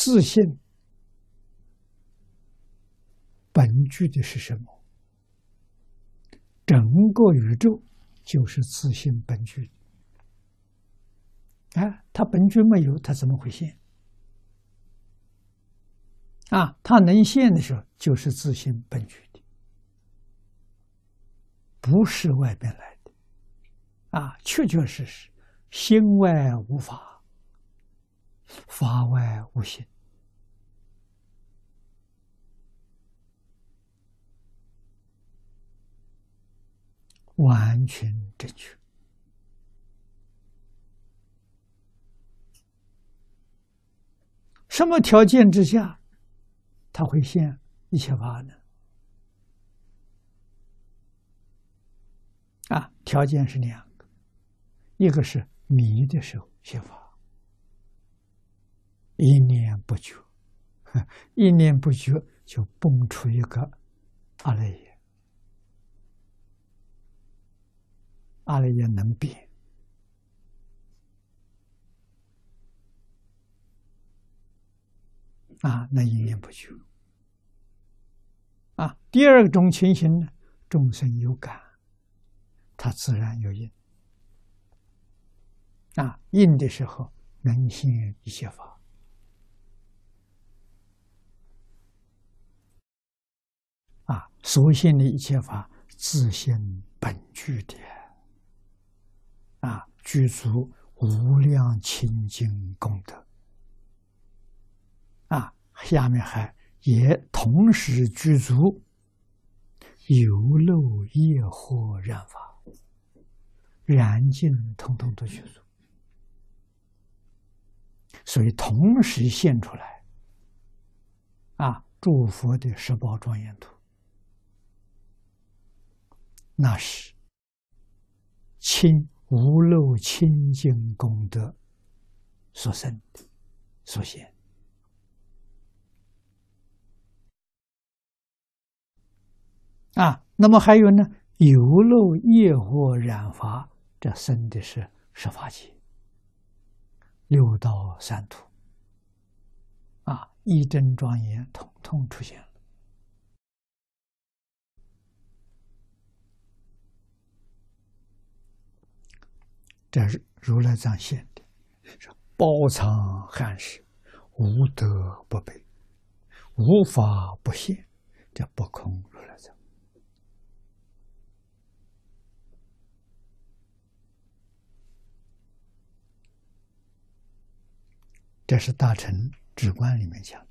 自信本具的是什么？整个宇宙就是自信本具。啊，它本具没有，它怎么会现？啊，它能现的时候，就是自信本具的，不是外边来的。啊，确确实实，心外无法，法外无心，完全正确。什么条件之下，他会现一切法呢？啊，条件是两个，一个是迷的时候现法，一念不觉，一念不觉就蹦出一个阿赖耶，阿赖耶能变。啊，那一念不绝。啊，第二种情形呢，众生有感，他自然有应。啊，应的时候能现一切法。啊，所现的一切法自性本具的，啊，具足无量清净功德。啊下面还也同时具足有漏业惑染法，染尽通通都具足，所以同时现出来啊！诸佛的十宝庄严图，那是清无漏清净功德所生的所现。啊，那么还有呢？有漏业惑染法，这生的是十法界、六道三途，啊，一真庄严，统统出现了。这是如来藏现的，是包藏汉室，无德不备，无法不现，这不空如来藏。这是大乘直观里面讲。